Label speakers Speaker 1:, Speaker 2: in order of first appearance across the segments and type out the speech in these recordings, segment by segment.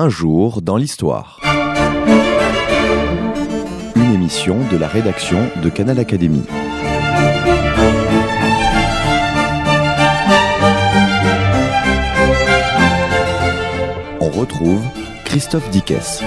Speaker 1: Un jour dans l'histoire. Une émission de la rédaction de Canal Académie. On retrouve Christophe Dickès.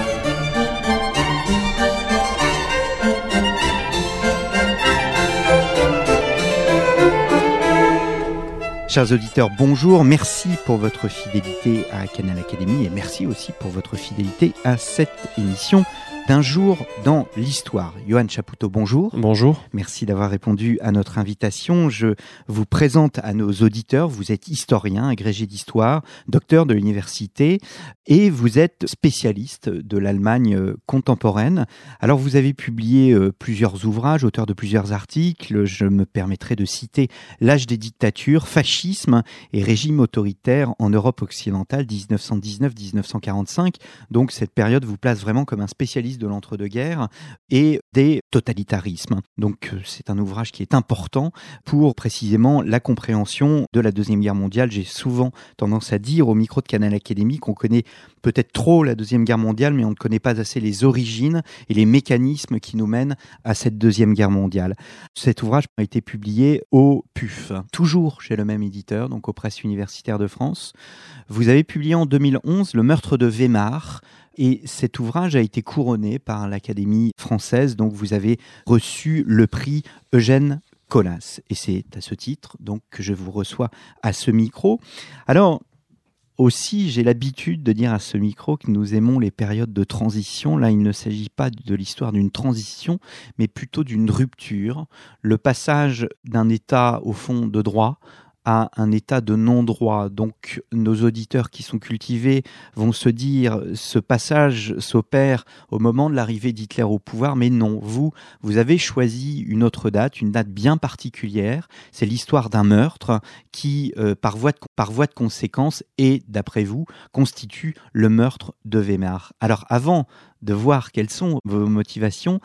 Speaker 2: Chers auditeurs, bonjour. Merci pour votre fidélité à Canal Académie et merci aussi pour votre fidélité à cette émission d'un jour dans l'histoire. Johan Chapoutot, bonjour.
Speaker 3: Bonjour.
Speaker 2: Merci d'avoir répondu à notre invitation. Je vous présente à nos auditeurs. Vous êtes historien, agrégé d'histoire, docteur de l'université et vous êtes spécialiste de l'Allemagne euh, contemporaine. Alors vous avez publié euh, plusieurs ouvrages, auteur de plusieurs articles. Je me permettrai de citer L'âge des dictatures, fascisme et régime autoritaire en Europe occidentale 1919-1945. Donc cette période vous place vraiment comme un spécialiste de l'entre-deux-guerres et des totalitarismes. Donc euh, c'est un ouvrage qui est important pour précisément la compréhension de la Deuxième Guerre mondiale. J'ai souvent tendance à dire au micro de Canal Académie qu'on connaît peut-être trop la Deuxième Guerre mondiale, mais on ne connaît pas assez les origines et les mécanismes qui nous mènent à cette Deuxième Guerre mondiale. Cet ouvrage a été publié au PUF, toujours chez le même éditeur, donc aux presses universitaires de France. Vous avez publié en 2011 Le meurtre de Weimar, et cet ouvrage a été couronné par l'Académie française, donc vous avez reçu le prix Eugène Colas. Et c'est à ce titre donc que je vous reçois à ce micro. Alors, aussi, j'ai l'habitude de dire à ce micro que nous aimons les périodes de transition. Là, il ne s'agit pas de l'histoire d'une transition, mais plutôt d'une rupture. Le passage d'un état, au fond, de droit à un état de non-droit. Donc nos auditeurs qui sont cultivés vont se dire ce passage s'opère au moment de l'arrivée d'Hitler au pouvoir, mais non, vous, vous avez choisi une autre date, une date bien particulière. C'est l'histoire d'un meurtre qui, euh, par, voie de, par voie de conséquence, et d'après vous, constitue le meurtre de Weimar. Alors avant de voir quelles sont vos motivations,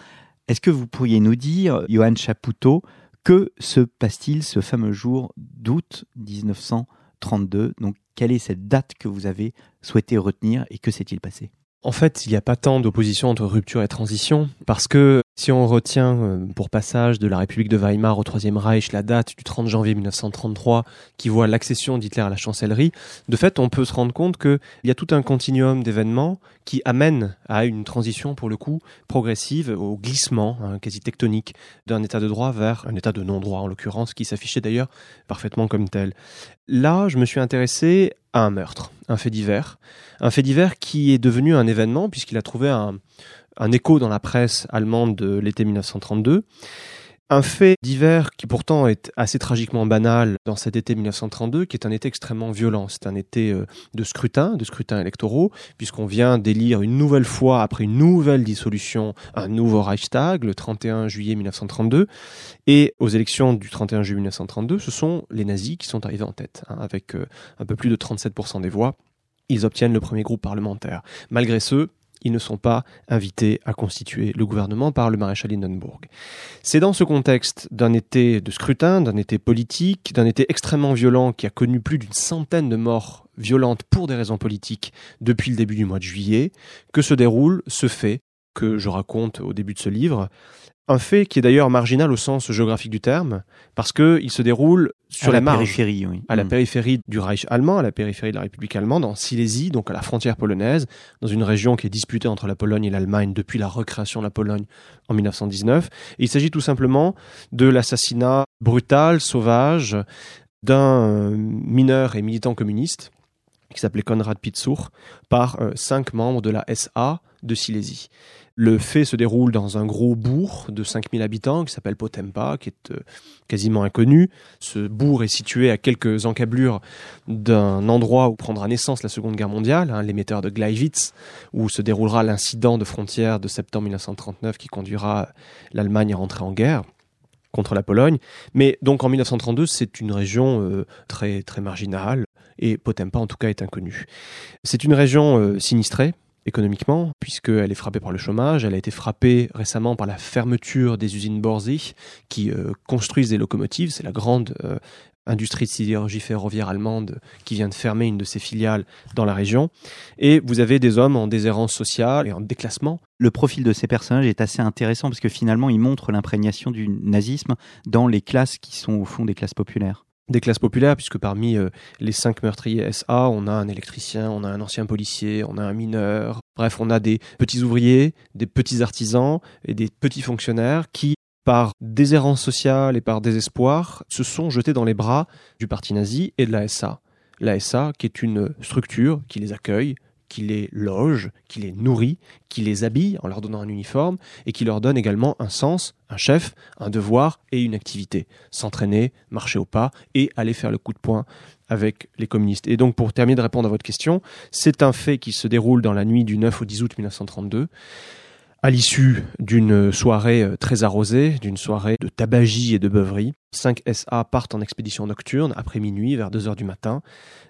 Speaker 2: est-ce que vous pourriez nous dire, Johan Chapoutot, que se passe-t-il ce fameux jour d'août 1932 Donc, quelle est cette date que vous avez souhaité retenir et que s'est-il passé?
Speaker 3: En fait, il n'y a pas tant d'opposition entre rupture et transition, parce que si on retient euh, pour passage de la République de Weimar au Troisième Reich la date du 30 janvier 1933 qui voit l'accession d'Hitler à la chancellerie, de fait, on peut se rendre compte qu'il y a tout un continuum d'événements qui amènent à une transition, pour le coup, progressive, au glissement hein, quasi tectonique d'un état de droit vers un état de non-droit, en l'occurrence, qui s'affichait d'ailleurs parfaitement comme tel. Là, je me suis intéressé à un meurtre, un fait divers, un fait divers qui est devenu un événement puisqu'il a trouvé un, un écho dans la presse allemande de l'été 1932. Un fait divers qui pourtant est assez tragiquement banal dans cet été 1932, qui est un été extrêmement violent. C'est un été euh, de scrutin, de scrutins électoraux, puisqu'on vient d'élire une nouvelle fois, après une nouvelle dissolution, un nouveau Reichstag, le 31 juillet 1932. Et aux élections du 31 juillet 1932, ce sont les nazis qui sont arrivés en tête, hein, avec euh, un peu plus de 37% des voix. Ils obtiennent le premier groupe parlementaire. Malgré ce, ils ne sont pas invités à constituer le gouvernement par le maréchal Hindenburg. C'est dans ce contexte d'un été de scrutin, d'un été politique, d'un été extrêmement violent qui a connu plus d'une centaine de morts violentes pour des raisons politiques depuis le début du mois de juillet, que se déroule ce fait que je raconte au début de ce livre, un fait qui est d'ailleurs marginal au sens géographique du terme, parce qu'il se déroule sur
Speaker 2: à
Speaker 3: la,
Speaker 2: périphérie, oui.
Speaker 3: à la
Speaker 2: Mm.
Speaker 3: périphérie du Reich allemand, à la périphérie de la République allemande, en Silésie, donc à la frontière polonaise, dans une région qui est disputée entre la Pologne et l'Allemagne depuis la recréation de la Pologne en 1919. Et il s'agit tout simplement de l'assassinat brutal, sauvage, d'un euh, mineur et militant communiste qui s'appelait Konrad Pitzur par euh, cinq membres de la SA de Silésie. Le fait se déroule dans un gros bourg de 5000 habitants qui s'appelle Potempa, qui est euh, quasiment inconnu. Ce bourg est situé à quelques encablures d'un endroit où prendra naissance la Seconde Guerre mondiale, hein, l'émetteur de Gleiwitz, où se déroulera l'incident de frontière de septembre 1939 qui conduira l'Allemagne à rentrer en guerre contre la Pologne. Mais donc en 1932, c'est une région euh, très très marginale et Potempa en tout cas est inconnue. C'est une région euh, sinistrée économiquement, puisqu'elle est frappée par le chômage. Elle a été frappée récemment par la fermeture des usines Borsig qui euh, construisent des locomotives. C'est la grande euh, industrie de sidérurgie ferroviaire allemande qui vient de fermer une de ses filiales dans la région. Et vous avez des hommes en déshérence sociale et en déclassement.
Speaker 2: Le profil de ces personnages est assez intéressant parce que finalement, il montre l'imprégnation du nazisme dans les classes qui sont au fond des classes populaires
Speaker 3: des classes populaires, puisque parmi euh, les cinq meurtriers SA, on a un électricien, on a un ancien policier, on a un mineur. Bref, on a des petits ouvriers, des petits artisans et des petits fonctionnaires qui, par déshérence sociale et par désespoir, se sont jetés dans les bras du parti nazi et de la SA. La SA, qui est une structure qui les accueille, qui les loge, qui les nourrit, qui les habille en leur donnant un uniforme et qui leur donne également un sens, un chef, un devoir et une activité. S'entraîner, marcher au pas et aller faire le coup de poing avec les communistes. Et donc pour terminer de répondre à votre question, c'est un fait qui se déroule dans la nuit du 9 au 10 août 1932 à l'issue d'une soirée euh, très arrosée, d'une soirée de tabagie et de beuverie, 5 SA partent en expédition nocturne après minuit, vers 2 heures du matin,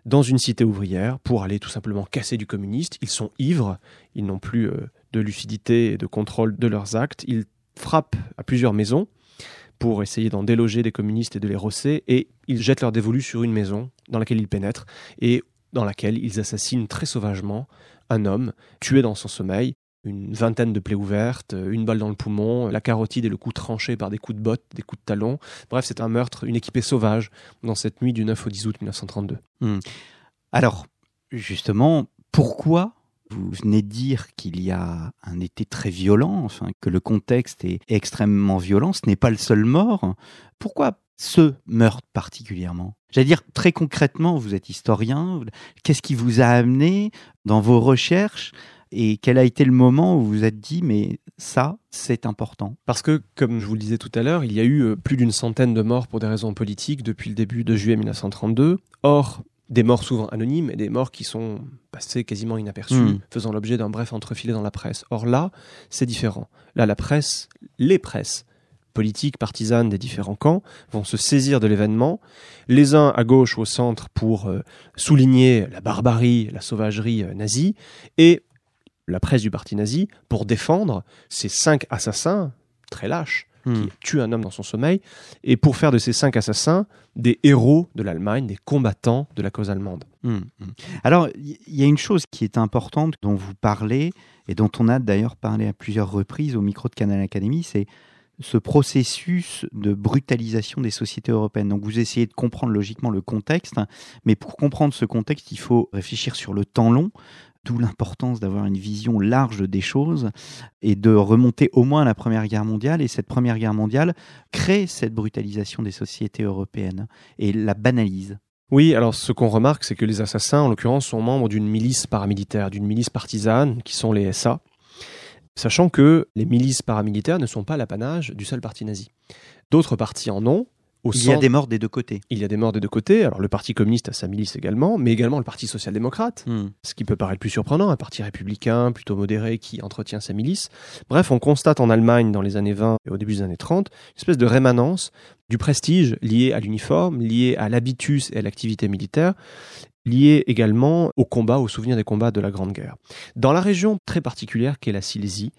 Speaker 3: dans une cité ouvrière pour aller tout simplement casser du communiste. Ils sont ivres, ils n'ont plus euh, de lucidité et de contrôle de leurs actes. Ils frappent à plusieurs maisons pour essayer d'en déloger des communistes et de les rosser, et ils jettent leur dévolu sur une maison dans laquelle ils pénètrent et dans laquelle ils assassinent très sauvagement un homme tué dans son sommeil une vingtaine de plaies ouvertes, une balle dans le poumon, la carotide et le cou tranché par des coups de botte, des coups de talon. Bref, c'est un meurtre, une équipée sauvage dans cette nuit du 9 au 10 août 1932.
Speaker 2: Hmm. Alors, justement, pourquoi vous venez de dire qu'il y a un été très violent, enfin que le contexte est extrêmement violent, ce n'est pas le seul mort. Pourquoi ce meurtre particulièrement? J'allais dire très concrètement, vous êtes historien, qu'est-ce qui vous a amené dans vos recherches et quel a été le moment où vous vous êtes dit, mais ça, c'est important?
Speaker 3: Parce que, comme je vous le disais tout à l'heure, il y a eu euh, plus d'une centaine de morts pour des raisons politiques depuis le début de juillet 1932. Or, des morts souvent anonymes et des morts qui sont passées quasiment inaperçues, hmm. faisant l'objet d'un bref entrefilet dans la presse. Or là, c'est différent. Là, la presse, les presses politiques, partisanes des différents camps vont se saisir de l'événement, les uns à gauche ou au centre pour euh, souligner la barbarie, la sauvagerie euh, nazie, et la presse du parti nazi pour défendre ces cinq assassins très lâches qui hmm. tuent un homme dans son sommeil et pour faire de ces cinq assassins des héros de l'Allemagne, des combattants de la cause allemande. Hmm,
Speaker 2: hmm. Alors, il y a une chose qui est importante dont vous parlez et dont on a d'ailleurs parlé à plusieurs reprises au micro de Canal Academy, c'est ce processus de brutalisation des sociétés européennes. Donc vous essayez de comprendre logiquement le contexte, mais pour comprendre ce contexte, il faut réfléchir sur le temps long, d'où l'importance d'avoir une vision large des choses et de remonter au moins à la Première Guerre mondiale. Et cette Première Guerre mondiale crée cette brutalisation des sociétés européennes et la banalise.
Speaker 3: Oui, alors ce qu'on remarque, c'est que les assassins, en l'occurrence, sont membres d'une milice paramilitaire, d'une milice partisane, qui sont les SA, sachant que les milices paramilitaires ne sont pas l'apanage du seul parti nazi. D'autres partis en ont,
Speaker 2: il y a des morts des deux côtés.
Speaker 3: Il y a des morts des deux côtés. Alors le Parti communiste a sa milice également, mais également le Parti social-démocrate, hmm. ce qui peut paraître plus surprenant, un parti républicain plutôt modéré qui entretient sa milice. Bref, on constate en Allemagne dans les années 20 et au début des années 30 une espèce de rémanence du prestige lié à l'uniforme, lié à l'habitus et à l'activité militaire, lié également au combat, au souvenir des combats de la Grande Guerre. Dans la région très particulière qu'est la Silésie,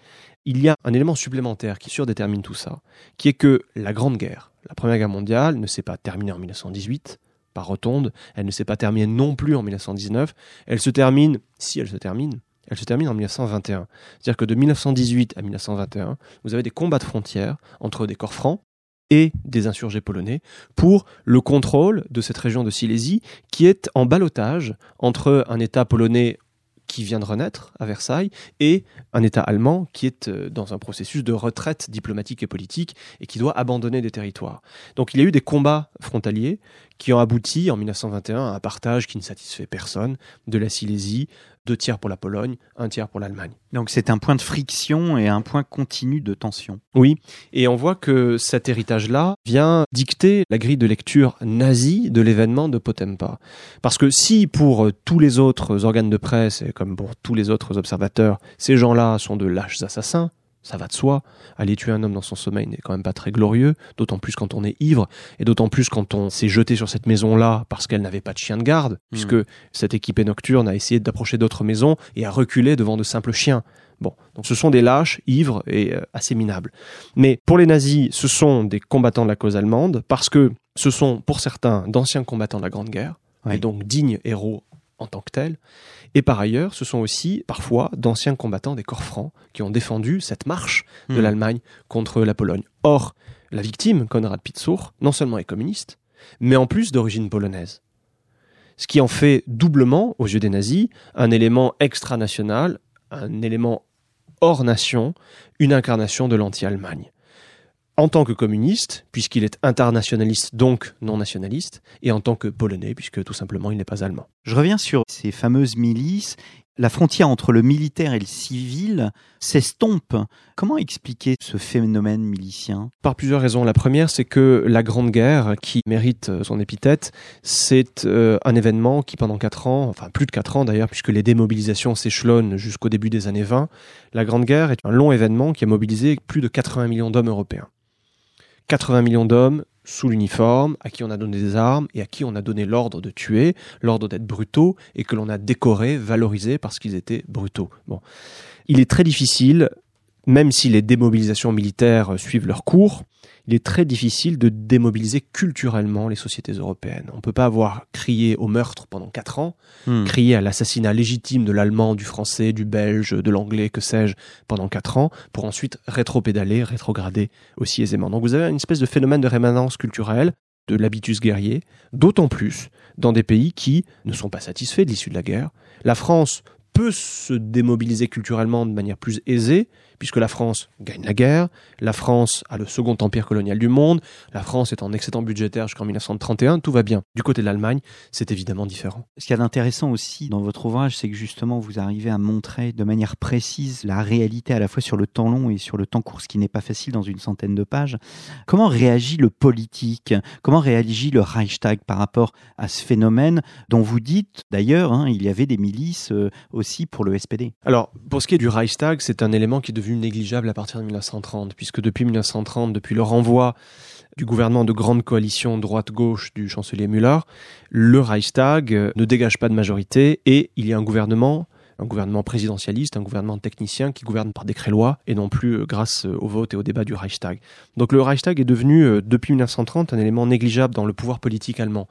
Speaker 3: il y a un élément supplémentaire qui surdétermine tout ça, qui est que la Grande Guerre, la Première Guerre mondiale ne s'est pas terminée en 1918 par rotonde, elle ne s'est pas terminée non plus en 1919, elle se termine, si elle se termine, elle se termine en 1921. C'est-à-dire que de 1918 à 1921, vous avez des combats de frontières entre des corps francs et des insurgés polonais pour le contrôle de cette région de Silésie qui est en balotage entre un État polonais qui vient de renaître à Versailles, et un État allemand qui est euh, dans un processus de retraite diplomatique et politique et qui doit abandonner des territoires. Donc il y a eu des combats frontaliers qui ont abouti en 1921 à un partage qui ne satisfait personne de la Silésie, deux tiers pour la Pologne, un tiers pour l'Allemagne.
Speaker 2: Donc c'est un point de friction et un point continu de tension.
Speaker 3: Oui, et on voit que cet héritage-là vient dicter la grille de lecture nazie de l'événement de Potempa. Parce que si pour tous les autres organes de presse, et comme pour tous les autres observateurs, ces gens-là sont de lâches assassins, ça va de soi. Aller tuer un homme dans son sommeil n'est quand même pas très glorieux, d'autant plus quand on est ivre, et d'autant plus quand on s'est jeté sur cette maison-là parce qu'elle n'avait pas de chien de garde, hmm. puisque cette équipée nocturne a essayé d'approcher d'autres maisons et a reculé devant de simples chiens. Bon, donc ce sont des lâches, ivres et euh, assez minables. Mais pour les nazis, ce sont des combattants de la cause allemande parce que ce sont pour certains d'anciens combattants de la Grande Guerre, et donc dignes héros en tant que tels. Et par ailleurs, ce sont aussi parfois d'anciens combattants des corps francs qui ont défendu cette marche de
Speaker 2: Hmm.
Speaker 3: l'Allemagne contre la Pologne. Or, la victime, Konrad Pitzur, non seulement est communiste, mais en plus d'origine polonaise. Ce qui en fait doublement, aux yeux des nazis, un élément extranational, un élément hors nation, une incarnation de l'anti-Allemagne. En tant que communiste, puisqu'il est internationaliste, donc non nationaliste, et en tant que polonais, puisque tout simplement il n'est pas allemand.
Speaker 2: Je reviens sur ces fameuses milices. La frontière entre le militaire et le civil s'estompe. Comment expliquer ce phénomène milicien?
Speaker 3: Par plusieurs raisons. La première, c'est que la Grande Guerre, qui mérite son épithète, c'est euh, un événement qui, pendant quatre ans, enfin plus de quatre ans d'ailleurs, puisque les démobilisations s'échelonnent jusqu'au début des années 20, la Grande Guerre est un long événement qui a mobilisé plus de 80 millions d'hommes européens. 80 millions d'hommes sous l'uniforme, à qui on a donné des armes et à qui on a donné l'ordre de tuer, l'ordre d'être brutaux et que l'on a décoré, valorisé parce qu'ils étaient brutaux. Bon. Il est très difficile, même si les démobilisations militaires suivent leur cours, il est très difficile de démobiliser culturellement les sociétés européennes. On ne peut pas avoir crié au meurtre pendant quatre ans,
Speaker 2: Hmm.
Speaker 3: crié à l'assassinat légitime de l'allemand, du français, du belge, de l'anglais, que sais-je, pendant quatre ans, pour ensuite rétropédaler, rétrograder aussi aisément. Donc vous avez une espèce de phénomène de rémanence culturelle de l'habitus guerrier, d'autant plus dans des pays qui ne sont pas satisfaits de l'issue de la guerre. La France peut se démobiliser culturellement de manière plus aisée, puisque la France gagne la guerre, la France a le second empire colonial du monde, la France est en excédent budgétaire jusqu'en 1931, tout va bien. Du côté de l'Allemagne, c'est évidemment différent.
Speaker 2: Ce qu'il y a d'intéressant aussi dans votre ouvrage, c'est que justement vous arrivez à montrer de manière précise la réalité à la fois sur le temps long et sur le temps court, ce qui n'est pas facile dans une centaine de pages. Comment réagit le politique? Comment réagit le Reichstag par rapport à ce phénomène dont vous dites d'ailleurs, hein, il y avait des milices euh, aussi pour le SPD
Speaker 3: Alors, pour ce qui est du Reichstag, c'est un élément qui est devenu négligeable à partir de 1930, puisque depuis 1930, depuis le renvoi du gouvernement de grande coalition droite-gauche du chancelier Müller, le Reichstag ne dégage pas de majorité et il y a un gouvernement, un gouvernement présidentialiste, un gouvernement technicien qui gouverne par décret-loi et non plus euh, grâce euh, au vote et au débat du Reichstag. Donc le Reichstag est devenu, euh, depuis 1930, un élément négligeable dans le pouvoir politique allemand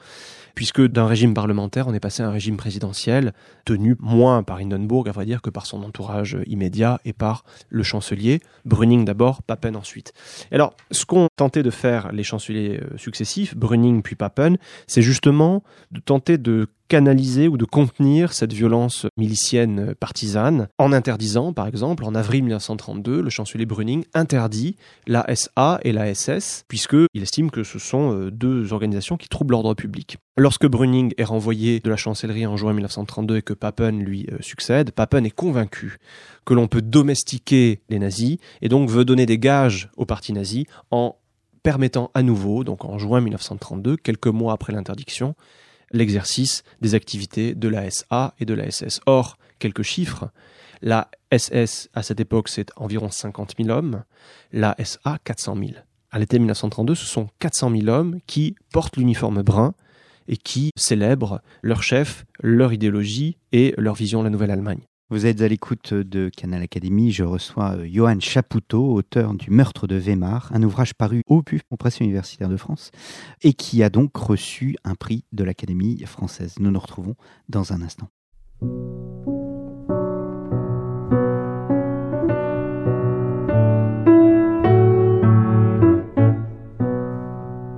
Speaker 3: puisque d'un régime parlementaire, on est passé à un régime présidentiel, tenu moins par Hindenburg, à vrai dire, que par son entourage immédiat et par le chancelier, Brüning d'abord, Papen ensuite. Et alors, ce qu'ont tenté de faire les chanceliers successifs, Brüning puis Papen, c'est justement de tenter de canaliser ou de contenir cette violence milicienne partisane en interdisant, par exemple, en avril 1932, le chancelier Brüning interdit la SA et la SS, puisqu'il estime que ce sont euh, deux organisations qui troublent l'ordre public. Lorsque Brüning est renvoyé de la chancellerie en juin 1932 et que Papen lui euh, succède, Papen est convaincu que l'on peut domestiquer les nazis et donc veut donner des gages au parti nazi en permettant à nouveau, donc en juin 1932, quelques mois après l'interdiction, l'exercice des activités de la SA et de la SS. Or, quelques chiffres, la SS à cette époque c'est environ 50 000 hommes, la SA 400 000. À l'été 1932, ce sont 400 000 hommes qui portent l'uniforme brun et qui célèbrent leur chef, leur idéologie et leur vision de la nouvelle Allemagne.
Speaker 2: Vous êtes à l'écoute de Canal Académie. Je reçois euh, Johan Chapoutot, auteur du Meurtre de Weimar, un ouvrage paru au PUF, aux presses universitaires de France, et qui a donc reçu un prix de l'Académie française. Nous nous retrouvons dans un instant.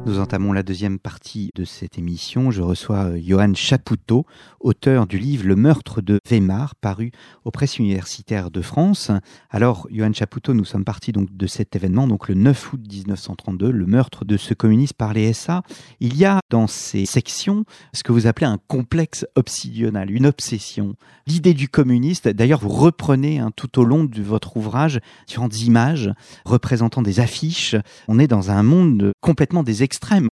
Speaker 2: Nous entamons la deuxième partie de cette émission. Je reçois euh, Johan Chapoutot, auteur du livre Le meurtre de Weimar, paru aux presses universitaires de France. Alors, Johan Chapoutot, nous sommes partis donc de cet événement, donc le 9 août 1932, le meurtre de ce communiste par les SA. Il y a dans ces sections ce que vous appelez un complexe obsidional, une obsession. L'idée du communiste, d'ailleurs, vous reprenez hein, tout au long de votre ouvrage différentes images représentant des affiches. On est dans un monde complètement des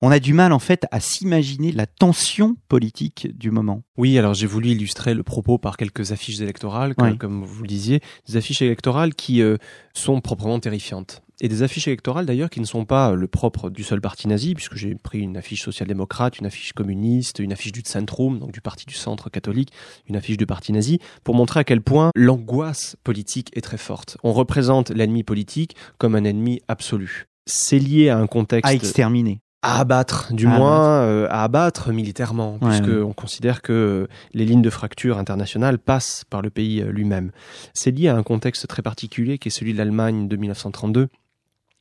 Speaker 2: On a du mal en fait à s'imaginer la tension politique du moment.
Speaker 3: Oui, alors j'ai voulu illustrer le propos par quelques affiches électorales, comme,
Speaker 2: Oui.
Speaker 3: comme vous le disiez, des affiches électorales qui euh, sont proprement terrifiantes. Et des affiches électorales d'ailleurs qui ne sont pas euh, le propre du seul parti nazi, puisque j'ai pris une affiche social-démocrate, une affiche communiste, une affiche du Zentrum, donc du parti du centre catholique, une affiche du parti nazi, pour montrer à quel point l'angoisse politique est très forte. On représente l'ennemi politique comme un ennemi absolu. C'est lié à un contexte
Speaker 2: À exterminer.
Speaker 3: À abattre, du
Speaker 2: À
Speaker 3: moins euh, à abattre militairement,
Speaker 2: Ouais,
Speaker 3: puisque
Speaker 2: ouais.
Speaker 3: on considère que les lignes de fracture internationales passent par le pays euh, lui-même. C'est lié à un contexte très particulier qui est celui de l'Allemagne de 1932.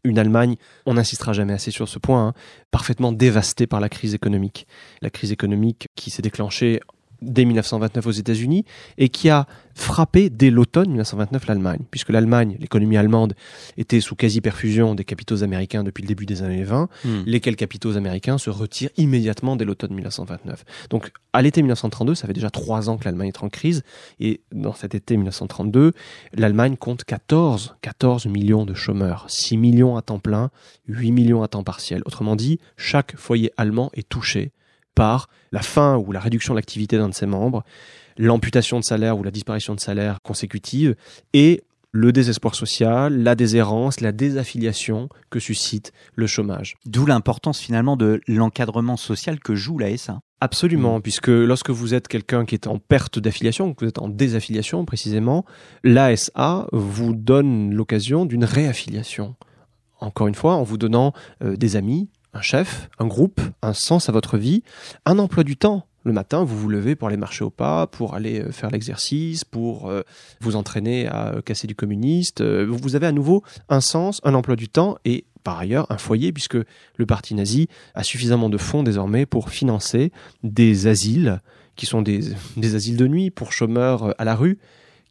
Speaker 3: Une Allemagne, on n'insistera jamais assez sur ce point, hein, parfaitement dévastée par la crise économique. La crise économique qui s'est déclenchée dès 1929 aux États-Unis et qui a frappé dès l'automne 1929 l'Allemagne, puisque l'Allemagne, l'économie allemande, était sous quasi-perfusion des capitaux américains depuis le début des années 20 lesquels capitaux américains se retirent immédiatement dès l'automne 1929. Donc à l'été 1932, ça fait déjà trois ans que l'Allemagne est en crise, et dans cet été 1932, l'Allemagne compte 14, 14 millions de chômeurs, 6 millions à temps plein, 8 millions à temps partiel. Autrement dit, chaque foyer allemand est touché par la fin ou la réduction de l'activité d'un de ses membres, l'amputation de salaire ou la disparition de salaire consécutive, et le désespoir social, la déshérence, la désaffiliation que suscite le chômage.
Speaker 2: D'où l'importance finalement de l'encadrement social que joue la SA.
Speaker 3: Absolument, puisque lorsque vous êtes quelqu'un qui est en perte d'affiliation, que vous êtes en désaffiliation précisément, l'ASA vous donne l'occasion d'une réaffiliation. Encore une fois, en vous donnant euh, des amis, un chef, un groupe, un sens à votre vie, un emploi du temps. Le matin, vous vous levez pour aller marcher au pas, pour aller euh, faire l'exercice, pour euh, vous entraîner à euh, casser du communiste. Vous avez à nouveau un sens, un emploi du temps et par ailleurs un foyer, puisque le parti nazi a suffisamment de fonds désormais pour financer des asiles qui sont des, des asiles de nuit pour chômeurs à la rue,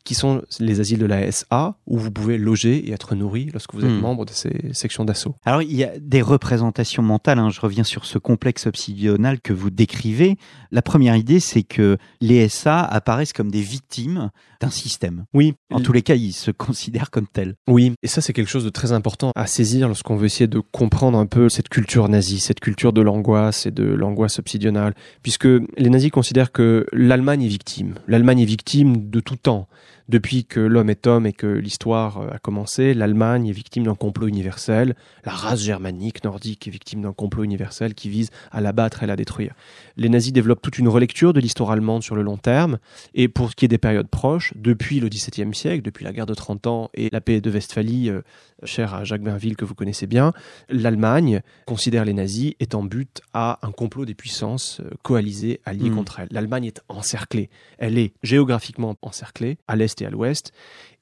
Speaker 3: qui sont les asiles de la SA, où vous pouvez loger et être nourri lorsque vous êtes
Speaker 2: Hmm.
Speaker 3: membre de ces sections d'assaut.
Speaker 2: Alors, il y a des représentations mentales. hein. Je reviens sur ce complexe obsidional que vous décrivez. La première idée, c'est que les SA apparaissent comme des victimes d'un système.
Speaker 3: Oui,
Speaker 2: En tous les cas, ils se considèrent comme tels.
Speaker 3: Oui, et ça c'est quelque chose de très important à saisir lorsqu'on veut essayer de comprendre un peu cette culture nazie, cette culture de l'angoisse et de l'angoisse obsidionale, puisque les nazis considèrent que l'Allemagne est victime. L'Allemagne est victime de tout temps. Depuis que l'homme est homme et que l'histoire euh, a commencé, l'Allemagne est victime d'un complot universel. La race germanique, nordique est victime d'un complot universel qui vise à l'abattre et à la détruire. Les nazis développent toute une relecture de l'histoire allemande sur le long terme. Et pour ce qui est des périodes proches, depuis le XVIIe siècle, depuis la guerre de 30 ans et la paix de Westphalie, euh, chère à Jacques Bainville que vous connaissez bien, l'Allemagne considère les nazis étant but à un complot des puissances euh, coalisées, alliées
Speaker 2: Mm.
Speaker 3: contre elle. L'Allemagne est encerclée. Elle est géographiquement encerclée, à l'est et à l'ouest.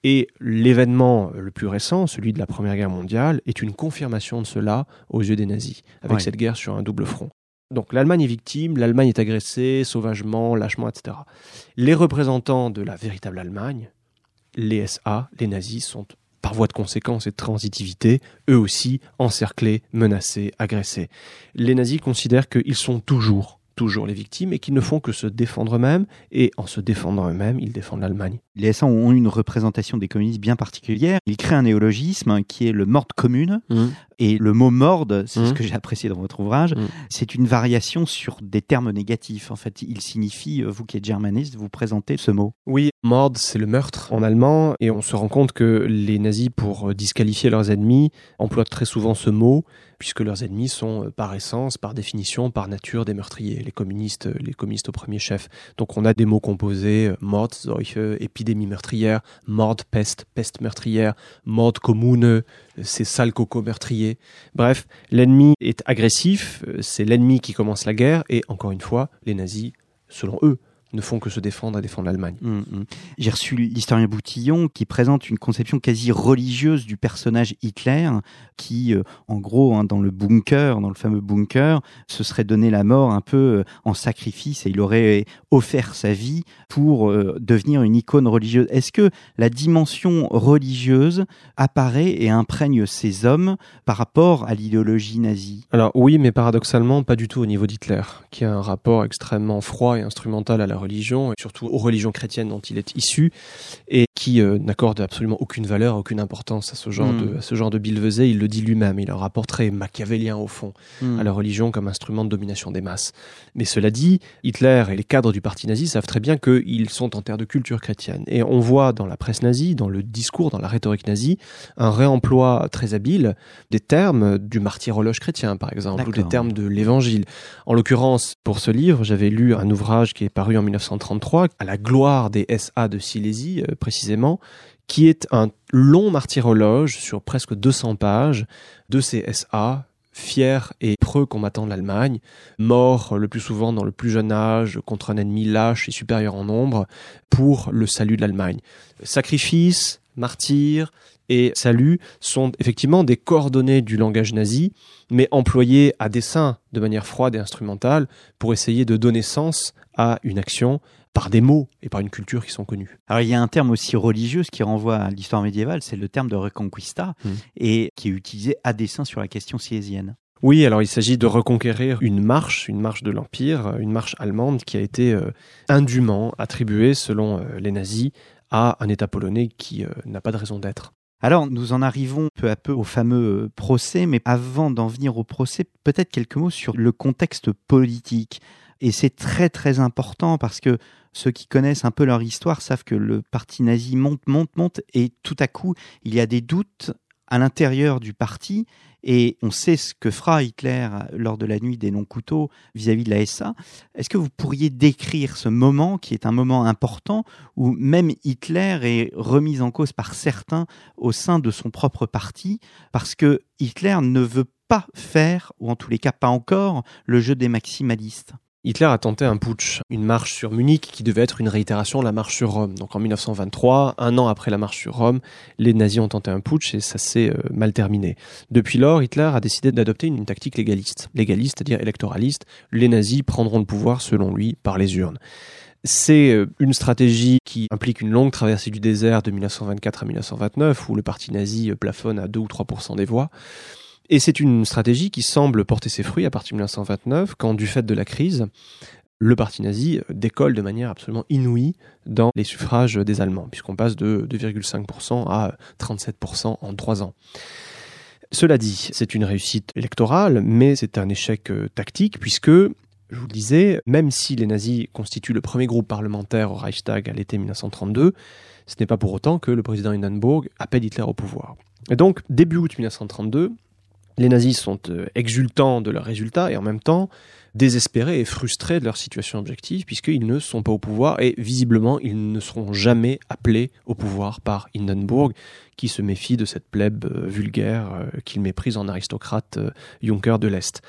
Speaker 3: Et l'événement le plus récent, celui de la Première Guerre mondiale, est une confirmation de cela aux yeux des nazis, avec
Speaker 2: Ouais.
Speaker 3: cette guerre sur un double front. Donc l'Allemagne est victime, l'Allemagne est agressée sauvagement, lâchement, etc. Les représentants de la véritable Allemagne, les SA, les nazis, sont par voie de conséquence et de transitivité, eux aussi encerclés, menacés, agressés. Les nazis considèrent qu'ils sont toujours, toujours les victimes et qu'ils ne font que se défendre eux-mêmes, et en se défendant eux-mêmes, ils défendent l'Allemagne.
Speaker 2: Les SA ont une représentation des communistes bien particulière. Ils créent un néologisme qui est le mord commune. Et le mot morde, c'est ce que j'ai apprécié dans votre ouvrage,
Speaker 3: Mhm.
Speaker 2: c'est une variation sur des termes négatifs. En fait, il signifie, euh, vous qui êtes germaniste, vous présentez ce mot.
Speaker 3: Oui, Mord, c'est le meurtre en allemand, et on se rend compte que les nazis, pour euh, disqualifier leurs ennemis, emploient très souvent ce mot, puisque leurs ennemis sont, euh, par essence, par définition, par nature, des meurtriers, les communistes, les communistes au premier chef. Donc on a des mots composés, Mord, Seuche, épidémie meurtrière, Mord, peste, peste meurtrière, Mord commune, euh, c'est sale coco meurtrier. Bref, l'ennemi est agressif, euh, c'est l'ennemi qui commence la guerre, et encore une fois, les nazis, selon eux, ne font que se défendre et défendre l'Allemagne.
Speaker 2: Mm, mm. J'ai reçu l'historien Boutillon qui présente une conception quasi religieuse du personnage Hitler qui, euh, en gros, hein, dans le bunker, dans le fameux bunker, se serait donné la mort un peu euh, en sacrifice et il aurait offert sa vie pour euh, devenir une icône religieuse. Est-ce que la dimension religieuse apparaît et imprègne ces hommes par rapport à l'idéologie nazie?
Speaker 3: Alors oui, mais paradoxalement, pas du tout au niveau d'Hitler, qui a un rapport extrêmement froid et instrumental à la religion, et surtout aux religions chrétiennes dont il est issu, et qui euh, n'accorde absolument aucune valeur, aucune importance à ce genre, de, à ce genre de billevesée. Il le dit lui-même, il a un rapport très machiavélien au fond à la religion comme instrument de domination des masses. Mais cela dit, Hitler et les cadres du parti nazi savent très bien qu'ils sont en terre de culture chrétienne. Et on voit dans la presse nazie, dans le discours, dans la rhétorique nazie, un réemploi très habile des termes du martyrologe chrétien, par exemple, ou des termes de l'évangile. En l'occurrence, pour ce livre, j'avais lu un ouvrage qui est paru en 1933, à la gloire des SA de Silésie, euh, précisément, qui est un long martyrologe sur presque 200 pages de ces SA fier et preux combattant de l'Allemagne, mort le plus souvent dans le plus jeune âge contre un ennemi lâche et supérieur en nombre pour le salut de l'Allemagne. Sacrifice, martyr et salut sont effectivement des coordonnées du langage nazi, mais employées à dessein de manière froide et instrumentale pour essayer de donner sens à une action par des mots et par une culture qui sont connus.
Speaker 2: Alors il y a un terme aussi religieux qui renvoie à l'histoire médiévale, c'est le terme de reconquista,
Speaker 3: Hmm.
Speaker 2: et qui est utilisé à dessein sur la question silésienne.
Speaker 3: Oui, alors il s'agit de reconquérir une marche, une marche de l'Empire, une marche allemande qui a été euh, indûment attribuée, selon euh, les nazis, à un État polonais qui euh, n'a pas de raison d'être.
Speaker 2: Alors, nous en arrivons peu à peu au fameux euh, procès, mais avant d'en venir au procès, peut-être quelques mots sur le contexte politique. Et c'est très très important parce que ceux qui connaissent un peu leur histoire savent que le parti nazi monte, monte, monte, et tout à coup, il y a des doutes à l'intérieur du parti, et on sait ce que fera Hitler lors de la nuit des longs-couteaux vis-à-vis de la SA. Est-ce que vous pourriez décrire ce moment qui est un moment important où même Hitler est remis en cause par certains au sein de son propre parti parce que Hitler ne veut pas faire, ou en tous les cas pas encore, le jeu des maximalistes?
Speaker 3: Hitler a tenté un putsch, une marche sur Munich qui devait être une réitération de la marche sur Rome. Donc en 1923, un an après la marche sur Rome, les nazis ont tenté un putsch et ça s'est euh, mal terminé. Depuis lors, Hitler a décidé d'adopter une, tactique légaliste. Légaliste, c'est-à-dire électoraliste. Les nazis prendront le pouvoir, selon lui, par les urnes. C'est euh, une stratégie qui implique une longue traversée du désert de 1924 à 1929, où le parti nazi euh, plafonne à 2 ou 3 des voix. Et c'est une stratégie qui semble porter ses fruits à partir de 1929, quand, du fait de la crise, le parti nazi décolle de manière absolument inouïe dans les suffrages des Allemands, puisqu'on passe de 2,5% à 37% en trois ans. Cela dit, c'est une réussite électorale, mais c'est un échec euh, tactique, puisque, je vous le disais, même si les nazis constituent le premier groupe parlementaire au Reichstag à l'été 1932, ce n'est pas pour autant que le président Hindenburg appelle Hitler au pouvoir. Et donc, début août 1932, les nazis sont euh, exultants de leurs résultats et en même temps désespérés et frustrés de leur situation objective puisqu'ils ne sont pas au pouvoir et visiblement ils ne seront jamais appelés au pouvoir par Hindenburg qui se méfie de cette plèbe euh, vulgaire euh, qu'il méprise en aristocrate Juncker de l'Est.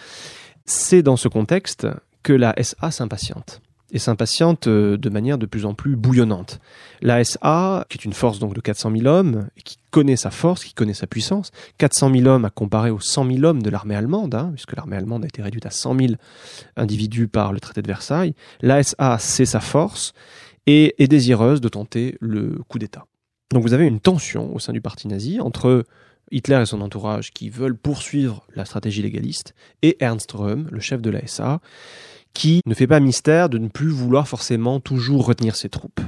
Speaker 3: C'est dans ce contexte que la SA s'impatiente et s'impatiente euh, de manière de plus en plus bouillonnante. La SA, qui est une force donc de 400 000 hommes, qui connaît sa force, qui connaît sa puissance, 400 000 hommes à comparer aux 100 000 hommes de l'armée allemande, hein, puisque l'armée allemande a été réduite à 100 000 individus par le traité de Versailles, la SA sait sa force et est désireuse de tenter le coup d'État. Donc vous avez une tension au sein du parti nazi entre Hitler et son entourage qui veulent poursuivre la stratégie légaliste et Ernst Röhm, le chef de la SA, qui ne fait pas mystère de ne plus vouloir forcément toujours retenir ses troupes.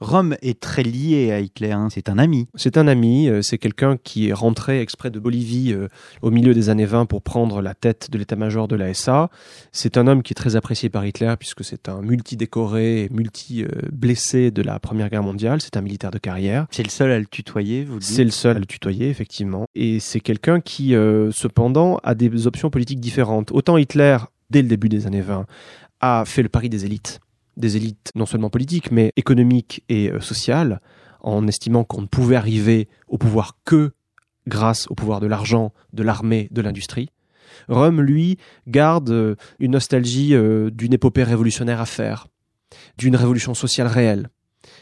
Speaker 2: Rome est très lié à Hitler, hein. c'est un ami.
Speaker 3: C'est un ami, euh, c'est quelqu'un qui est rentré exprès de Bolivie euh, au milieu des années 20 pour prendre la tête de l'état-major de la SA. C'est un homme qui est très apprécié par Hitler puisque c'est un multi-décoré et multi-blessé de la Première Guerre mondiale. C'est un militaire de carrière.
Speaker 2: C'est le seul à le tutoyer, vous
Speaker 3: C'est le seul à le tutoyer, effectivement. Et c'est quelqu'un qui, euh, cependant, a des options politiques différentes. Autant Hitler, dès le début des années 20, a fait le pari des élites. Des élites non seulement politiques, mais économiques et euh, sociales, en estimant qu'on ne pouvait arriver au pouvoir que grâce au pouvoir de l'argent, de l'armée, de l'industrie. Rome, lui, garde euh, une nostalgie euh, d'une épopée révolutionnaire à faire, d'une révolution sociale réelle.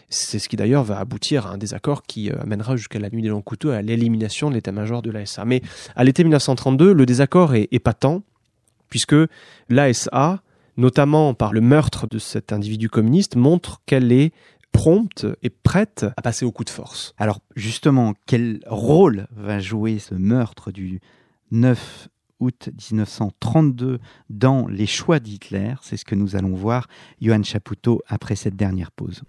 Speaker 3: C'est ce qui d'ailleurs va aboutir à un désaccord qui amènera jusqu'à la nuit des longs couteaux à l'élimination de l'état-major de l'ASA. Mais à l'été 1932, le désaccord est, est patent, puisque l'ASA, notamment par le meurtre de cet individu communiste, montre qu'elle est prompte et prête à passer au coup de force.
Speaker 2: Alors justement, quel rôle va jouer ce meurtre du 9 août 1932 dans les choix d'Hitler? C'est ce que nous allons voir, Johan Chapoutot, après cette dernière pause.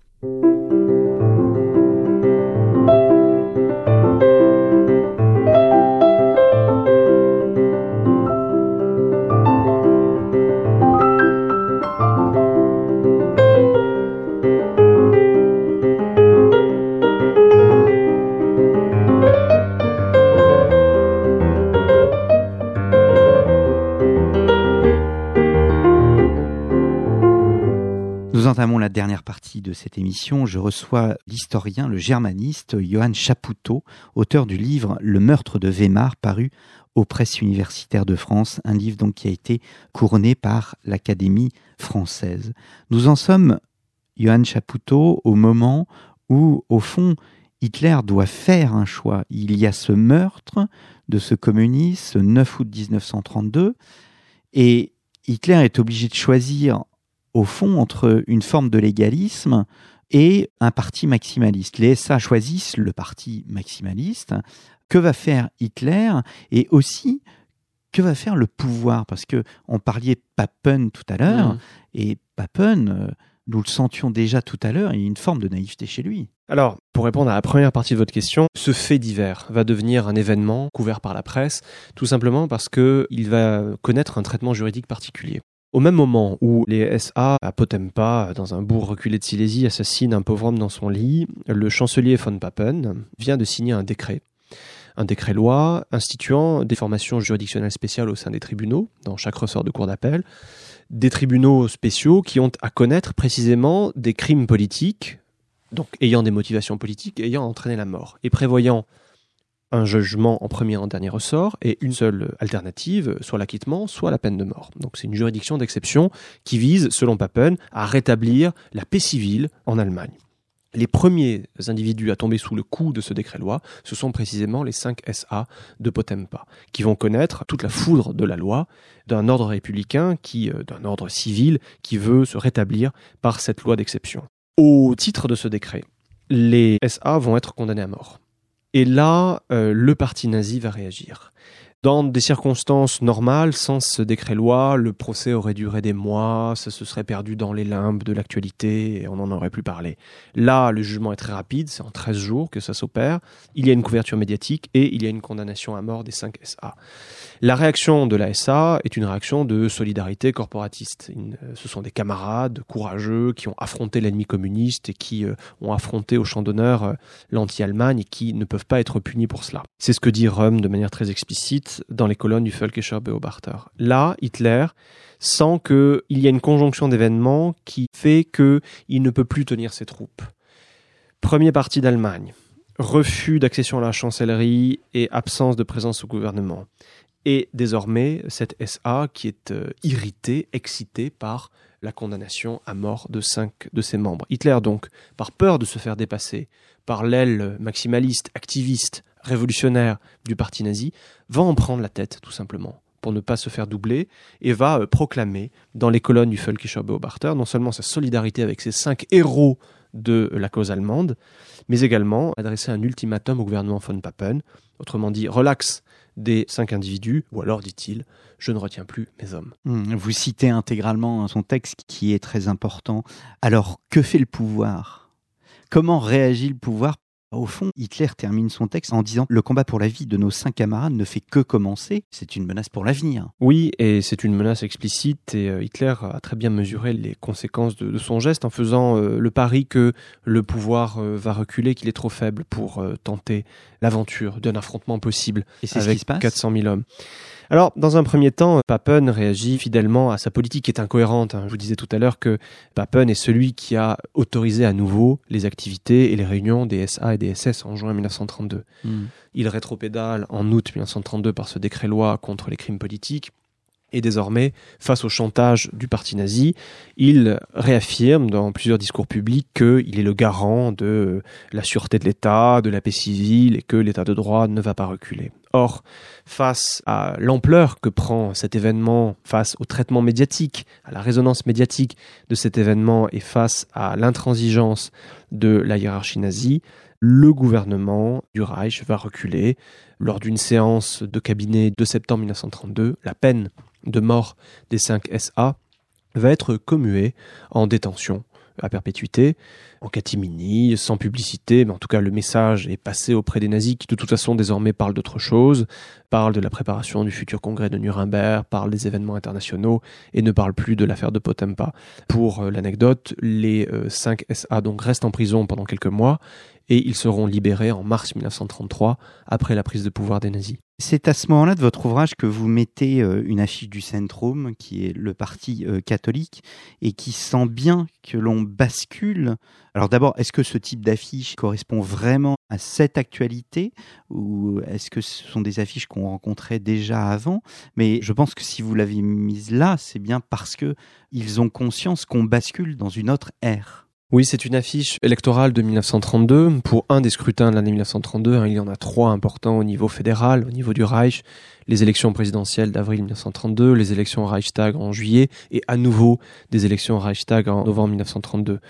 Speaker 2: Entamons la dernière partie de cette émission. Je reçois l'historien, le germaniste Johann Chapoutot, auteur du livre Le meurtre de Weimar, paru aux presses universitaires de France, un livre donc qui a été couronné par l'Académie française. Nous en sommes, Johann Chapoutot, au moment où, au fond, Hitler doit faire un choix. Il y a ce meurtre de ce communiste, ce 9 août 1932, et Hitler est obligé de choisir, au fond, entre une forme de légalisme et un parti maximaliste. Les SA choisissent le parti maximaliste. Que va faire Hitler Et aussi, que va faire le pouvoir? Parce que on parlait Papen tout à l'heure,
Speaker 3: Mmh.
Speaker 2: et Papen, euh, nous le sentions déjà tout à l'heure, il y a une forme de naïveté chez lui.
Speaker 3: Alors, pour répondre à la première partie de votre question, ce fait divers va devenir un événement couvert par la presse, tout simplement parce que il va connaître un traitement juridique particulier. Au même moment où les SA à Potempa, dans un bourg reculé de Silésie, assassinent un pauvre homme dans son lit, le chancelier von Papen vient de signer un décret. Un décret-loi instituant des formations juridictionnelles spéciales au sein des tribunaux, dans chaque ressort de cour d'appel, des tribunaux spéciaux qui ont à connaître précisément des crimes politiques, donc ayant des motivations politiques, ayant entraîné la mort, et prévoyant un jugement en premier et en dernier ressort, et une seule alternative, soit l'acquittement, soit la peine de mort. Donc c'est une juridiction d'exception qui vise, selon Papen, à rétablir la paix civile en Allemagne. Les premiers individus à tomber sous le coup de ce décret-loi, ce sont précisément les 5 SA de Potempa, qui vont connaître toute la foudre de la loi d'un ordre républicain, qui, euh, d'un ordre civil, qui veut se rétablir par cette loi d'exception. Au titre de ce décret, les SA vont être condamnés à mort. Et là, euh, le parti nazi va réagir. Dans des circonstances normales, sans ce décret-loi, le procès aurait duré des mois, ça se serait perdu dans les limbes de l'actualité et on n'en aurait plus parlé. Là, le jugement est très rapide, c'est en 13 jours que ça s'opère. Il y a une couverture médiatique et il y a une condamnation à mort des 5 SA. La réaction de la SA est une réaction de solidarité corporatiste. Euh, ce sont des camarades courageux qui ont affronté l'ennemi communiste et qui euh, ont affronté au champ d'honneur euh, l'anti-Allemagne et qui ne peuvent pas être punis pour cela. C'est ce que dit Röhm de manière très explicite dans les colonnes du Völkischer Beobachter. Là, Hitler sent qu'il y a une conjonction d'événements qui fait qu'il ne peut plus tenir ses troupes. Premier parti d'Allemagne, refus d'accession à la chancellerie et absence de présence au gouvernement. Et désormais, cette SA qui est euh, irritée, excitée par la condamnation à mort de cinq de ses membres. Hitler, donc, par peur de se faire dépasser par l'aile maximaliste, activiste, révolutionnaire du parti nazi, va en prendre la tête, tout simplement, pour ne pas se faire doubler, et va euh, proclamer dans les colonnes du Völkischer Beobachter non seulement sa solidarité avec ces cinq héros de la cause allemande, mais également adresser un ultimatum au gouvernement von Papen, autrement dit, relax des cinq individus, ou alors, dit-il, je ne retiens plus mes hommes.
Speaker 2: Hum, Vous citez intégralement son texte qui est très important. Alors, que fait le pouvoir? Comment réagit le pouvoir Au fond, Hitler termine son texte en disant Le combat pour la vie de nos cinq camarades ne fait que commencer. C'est une menace pour l'avenir.
Speaker 3: Oui, et c'est une menace explicite, et euh, Hitler a très bien mesuré les conséquences de, de son geste en faisant euh, le pari que le pouvoir euh, va reculer, qu'il est trop faible pour euh, tenter l'aventure d'un affrontement possible
Speaker 2: Et ce
Speaker 3: avec
Speaker 2: qui se passe
Speaker 3: 400 000 hommes. Alors, dans un premier temps, Papen réagit fidèlement à sa politique qui est incohérente. hein. Je vous disais tout à l'heure que Papen est celui qui a autorisé à nouveau les activités et les réunions des SA et des SS en juin 1932.
Speaker 2: Hum.
Speaker 3: Il rétropédale en août 1932 par ce décret-loi contre les crimes politiques. Et désormais, face au chantage du parti nazi, il réaffirme dans plusieurs discours publics qu'il est le garant de la sûreté de l'État, de la paix civile et que l'État de droit ne va pas reculer. Or, face à l'ampleur que prend cet événement, face au traitement médiatique, à la résonance médiatique de cet événement et face à l'intransigeance de la hiérarchie nazie, le gouvernement du Reich va reculer. Lors d'une séance de cabinet de septembre 1932, la peine de mort des 5 SA va être commuée en détention à perpétuité. En catimini, sans publicité, mais en tout cas le message est passé auprès des nazis qui de toute façon désormais parlent d'autre chose, parlent de la préparation du futur congrès de Nuremberg, parlent des événements internationaux et ne parlent plus de l'affaire de Potempa. Pour euh, l'anecdote, les 5 euh, SA donc restent en prison pendant quelques mois et ils seront libérés en mars 1933 après la prise de pouvoir des nazis.
Speaker 2: C'est à ce moment-là de votre ouvrage que vous mettez euh, une affiche du Centrum, qui est le parti catholique, et qui sent bien que l'on bascule. Alors d'abord, est-ce que ce type d'affiche correspond vraiment à cette actualité, ou est-ce que ce sont des affiches qu'on rencontrait déjà avant? Mais je pense que si vous l'avez mise là, c'est bien parce que ils ont conscience qu'on bascule dans une autre ère.
Speaker 3: Oui, c'est une affiche électorale de 1932 pour un des scrutins de l'année 1932. Hein, il y en a trois importants au niveau fédéral, au niveau du Reich, les élections présidentielles d'avril 1932, les élections Reichstag en juillet et à nouveau des élections Reichstag en novembre 1932.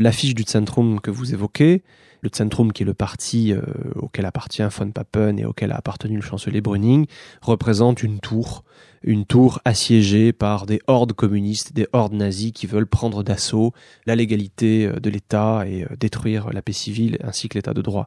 Speaker 3: L'affiche du Zentrum que vous évoquez, le Zentrum, qui est le parti euh, auquel appartient von Papen et auquel a appartenu le chancelier Brüning, représente une tour, une tour assiégée par des hordes communistes, des hordes nazies qui veulent prendre d'assaut la légalité euh, de l'État et euh, détruire la paix civile ainsi que l'État de droit.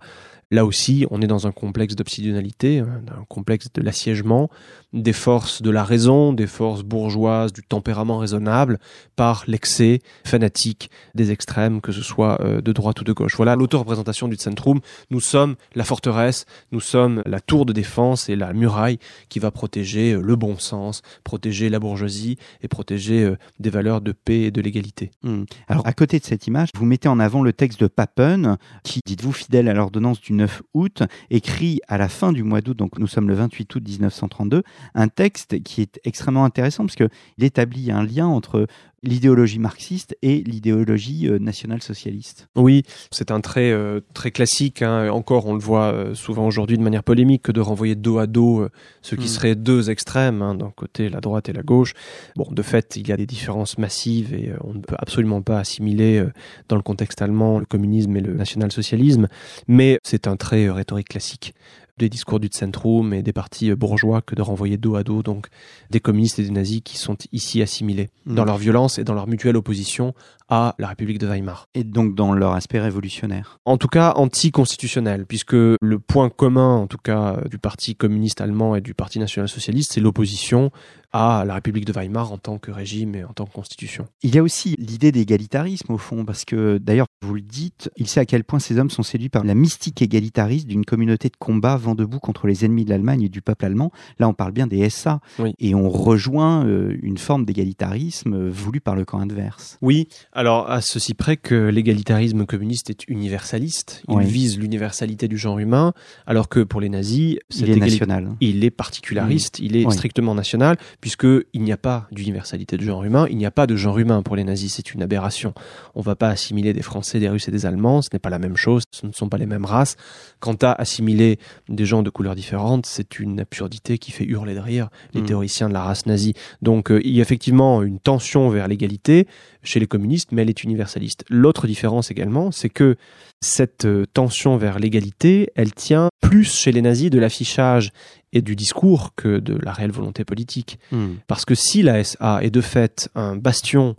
Speaker 3: Là aussi, on est dans un complexe d'obsidionalité, hein, un complexe de l'assiégement, des forces de la raison, des forces bourgeoises, du tempérament raisonnable, par l'excès fanatique des extrêmes, que ce soit euh, de droite ou de gauche. Voilà l'auto-représentation du Centrum. Nous sommes la forteresse, nous sommes la tour de défense et la muraille qui va protéger le bon sens, protéger la bourgeoisie et protéger euh, des valeurs de paix et de l'égalité.
Speaker 2: Hmm. Alors, à côté de cette image, vous mettez en avant le texte de Papen, qui, dites-vous, fidèle à l'ordonnance du 9 août, écrit à la fin du mois d'août, donc nous sommes le 28 août 1932, un texte qui est extrêmement intéressant parce qu'il établit un lien entre l'idéologie marxiste et l'idéologie euh, nationale-socialiste.
Speaker 3: Oui, c'est un trait euh, très classique. Hein. Encore, on le voit euh, souvent aujourd'hui de manière polémique que de renvoyer dos à dos ce qui hmm. seraient deux extrêmes, hein, d'un côté la droite et la gauche. Bon, de fait, il y a des différences massives et on ne peut absolument pas assimiler dans le contexte allemand le communisme et le national-socialisme, mais c'est un trait rhétorique classique des discours du Zentrum et des partis bourgeois que de renvoyer dos à dos donc des communistes et des nazis qui sont ici assimilés hmm. dans leur violence et dans leur mutuelle opposition à la République de Weimar.
Speaker 2: Et donc dans leur aspect révolutionnaire.
Speaker 3: En tout cas anticonstitutionnel, puisque le point commun, en tout cas, du Parti communiste allemand et du Parti national-socialiste, c'est l'opposition à la République de Weimar en tant que régime et en tant que constitution.
Speaker 2: Il y a aussi l'idée d'égalitarisme au fond, parce que d'ailleurs, vous le dites, il sait à quel point ces hommes sont séduits par la mystique égalitariste d'une communauté de combat vent debout contre les ennemis de l'Allemagne et du peuple allemand. Là, on parle bien des SA, et on rejoint euh, une forme d'égalitarisme euh, voulu par le camp adverse.
Speaker 3: Oui, alors à ceci près que l'égalitarisme communiste est universaliste, il vise l'universalité du genre humain, alors que pour les nazis,
Speaker 2: il est national.
Speaker 3: Il est particulariste, il est strictement national, puisqu'il n'y a pas d'universalité de genre humain, il n'y a pas de genre humain pour les nazis, c'est une aberration. On ne va pas assimiler des Français, des Russes et des Allemands, ce n'est pas la même chose, ce ne sont pas les mêmes races. Quant à assimiler des gens de couleurs différentes, c'est une absurdité qui fait hurler de rire les hmm. théoriciens de la race nazie. Donc euh, il y a effectivement une tension vers l'égalité chez les communistes, mais elle est universaliste. L'autre différence également, c'est que cette euh, tension vers l'égalité, elle tient plus chez les nazis de l'affichage et du discours que de la réelle volonté politique. Hmm. Parce que si la SA est de fait un bastion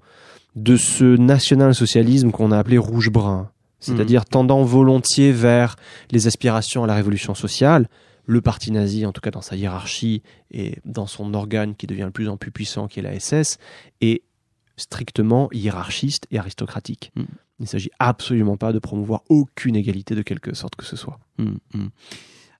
Speaker 3: de ce national-socialisme qu'on a appelé rouge-brun, c'est-à-dire hmm. tendant volontiers vers les aspirations à la révolution sociale, le parti nazi, en tout cas dans sa hiérarchie et dans son organe qui devient de plus en plus puissant, qui est la SS, est strictement hiérarchiste et aristocratique. Hmm. Il ne s'agit absolument pas de promouvoir aucune égalité de quelque sorte que ce soit.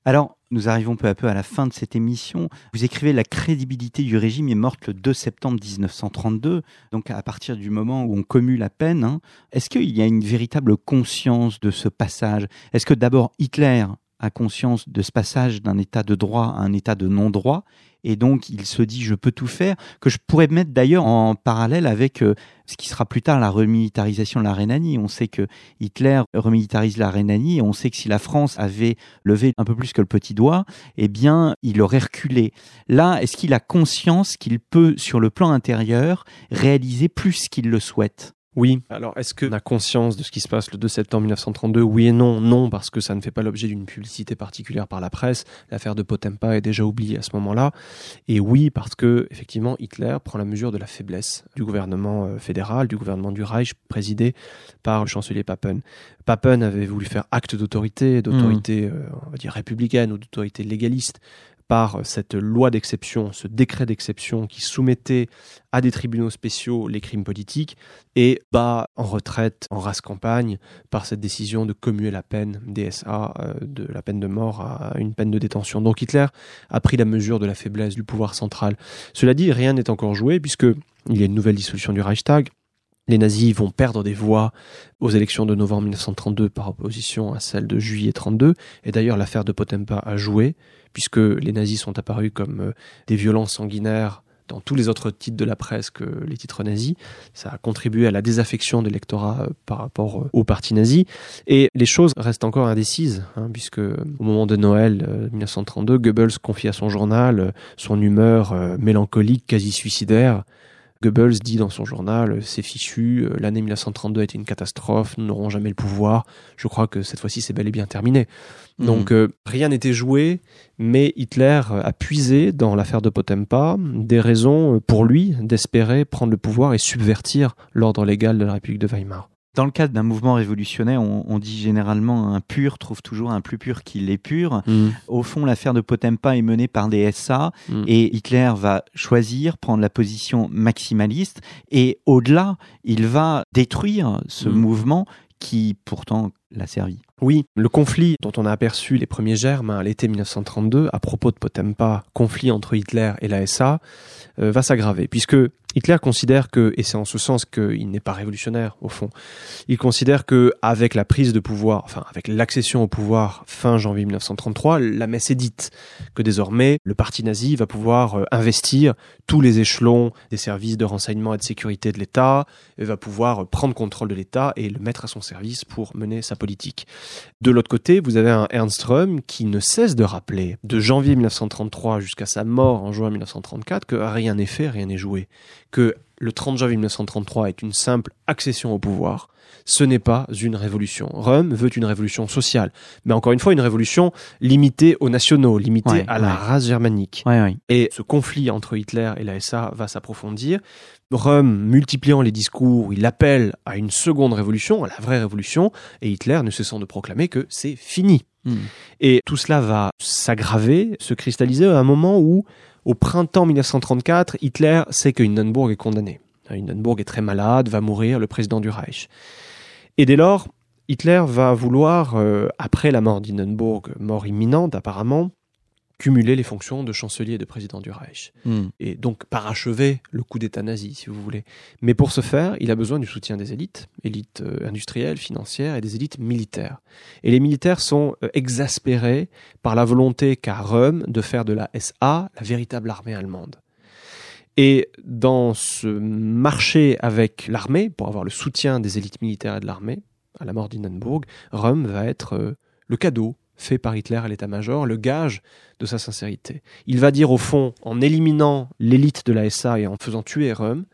Speaker 2: Alors, nous arrivons peu à peu à la fin de cette émission. Vous écrivez La crédibilité du régime est morte le 2 septembre 1932, donc à partir du moment où on commue la peine. Hein. Est-ce qu'il y a une véritable conscience de ce passage? Est-ce que d'abord Hitler a conscience de ce passage d'un état de droit à un état de non-droit? Et donc il se dit je peux tout faire, que je pourrais mettre d'ailleurs en parallèle avec euh, ce qui sera plus tard la remilitarisation de la Rhénanie. On sait que Hitler remilitarise la Rhénanie et on sait que si la France avait levé un peu plus que le petit doigt, eh bien il aurait reculé. Là, est-ce qu'il a conscience qu'il peut, sur le plan intérieur, réaliser plus qu'il le souhaite?
Speaker 3: Oui. Alors, est-ce qu'on a conscience de ce qui se passe le 2 septembre 1932 Oui et non. Non, parce que ça ne fait pas l'objet d'une publicité particulière par la presse. L'affaire de Potempa est déjà oubliée à ce moment-là. Et oui, parce que, effectivement, Hitler prend la mesure de la faiblesse du gouvernement euh, fédéral, du gouvernement du Reich, présidé par le chancelier Papen. Papen avait voulu faire acte d'autorité, d'autorité, mmh. euh, on va dire, républicaine ou d'autorité légaliste par cette loi d'exception, ce décret d'exception qui soumettait à des tribunaux spéciaux les crimes politiques et bat en retraite, en race campagne, par cette décision de commuer la peine DSA euh, de la peine de mort à une peine de détention. Donc Hitler a pris la mesure de la faiblesse du pouvoir central. Cela dit, rien n'est encore joué puisque il y a une nouvelle dissolution du Reichstag. Les nazis vont perdre des voix aux élections de novembre 1932 par opposition à celles de juillet 32. Et d'ailleurs, l'affaire de Potempa a joué puisque les nazis sont apparus comme euh, des violences sanguinaires dans tous les autres titres de la presse que les titres nazis. Ça a contribué à la désaffection de l'électorat euh, par rapport euh, au parti nazi. Et les choses restent encore indécises, hein, puisque au moment de Noël 1932, Goebbels confie à son journal son humeur mélancolique, quasi suicidaire. Goebbels dit dans son journal, c'est fichu, l'année 1932 a été une catastrophe, nous n'aurons jamais le pouvoir. Je crois que cette fois-ci c'est bel et bien terminé. Hmm. Donc euh, rien n'était joué, mais Hitler a puisé dans l'affaire de Potempa des raisons pour lui d'espérer prendre le pouvoir et subvertir l'ordre légal de la République de Weimar.
Speaker 2: Dans le cadre d'un mouvement révolutionnaire, on, dit généralement un pur trouve toujours un plus pur qui l'est pur. Hmm. Au fond, l'affaire de Potempa est menée par des SA hmm. et Hitler va choisir, prendre la position maximaliste et au-delà, il va détruire ce mouvement qui pourtant l'a servi.
Speaker 3: Oui, le conflit dont on a aperçu les premiers germes à l'été 1932 à propos de Potempa, conflit entre Hitler et la SA, euh, va s'aggraver, puisque Hitler considère que, et c'est en ce sens qu'il n'est pas révolutionnaire au fond, il considère que avec la prise de pouvoir, enfin avec l'accession au pouvoir fin janvier 1933, la messe est dite, que désormais le parti nazi va pouvoir euh, investir tous les échelons des services de renseignement et de sécurité de l'État, va pouvoir prendre contrôle de l'État et le mettre à son service pour mener sa politique. De l'autre côté, vous avez un Ernst Röhm qui ne cesse de rappeler, de janvier 1933 jusqu'à sa mort en juin 1934, que rien n'est fait, rien n'est joué que le 30 janvier 1933 est une simple accession au pouvoir, ce n'est pas une révolution. Rome veut une révolution sociale, mais encore une fois une révolution limitée aux nationaux, limitée à la race germanique. et ce conflit entre Hitler et la SA va s'approfondir. Rome, multipliant les discours, il appelle à une seconde révolution, à la vraie révolution, et Hitler ne cessant de proclamer que c'est fini. Hmm. Et tout cela va s'aggraver, se cristalliser à un moment où au printemps 1934, Hitler sait que Hindenburg est condamné. Hindenburg est très malade, va mourir, le président du Reich. Et dès lors, Hitler va vouloir, euh, après la mort d'Hindenburg, mort imminente apparemment, cumuler les fonctions de chancelier et de président du Reich. Hmm. Et donc parachever le coup d'État nazi, si vous voulez. Mais pour ce faire, il a besoin du soutien des élites, élites euh, industrielles, financières et des élites militaires. Et les militaires sont euh, exaspérés par la volonté qu'a Röhm de faire de la SA la véritable armée allemande. Et dans ce marché avec l'armée, pour avoir le soutien des élites militaires et de l'armée, à la mort d'Hindenburg, Röhm va être euh, le cadeau fait par Hitler à l'état-major, le gage de sa sincérité. Il va dire au fond, en éliminant l'élite de la SA et en faisant tuer Röhm,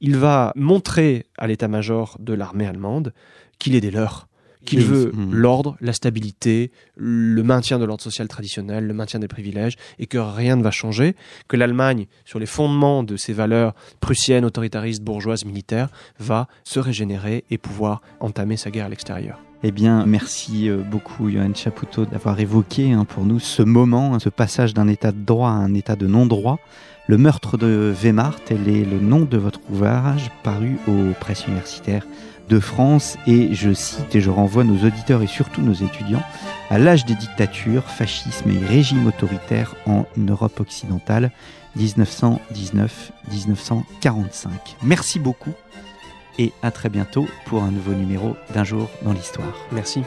Speaker 3: il va montrer à l'état-major de l'armée allemande qu'il est des leurs, qu'il veut hmm. l'ordre, la stabilité, le maintien de l'ordre social traditionnel, le maintien des privilèges, et que rien ne va changer, que l'Allemagne, sur les fondements de ses valeurs prussiennes, autoritaristes, bourgeoises, militaires, va se régénérer et pouvoir entamer sa guerre à l'extérieur.
Speaker 2: Eh bien, merci euh, beaucoup, Johan Chapoutot, d'avoir évoqué hein, pour nous ce moment, hein, ce passage d'un état de droit à un état de non-droit. Le meurtre de Weimar, tel est le nom de votre ouvrage, paru aux presses universitaires de France. Et je cite et je renvoie nos auditeurs et surtout nos étudiants à l'âge des dictatures, fascisme et régime autoritaire en Europe occidentale, 1919-1945. Merci beaucoup et à très bientôt pour un nouveau numéro d'un jour dans l'histoire.
Speaker 3: Merci.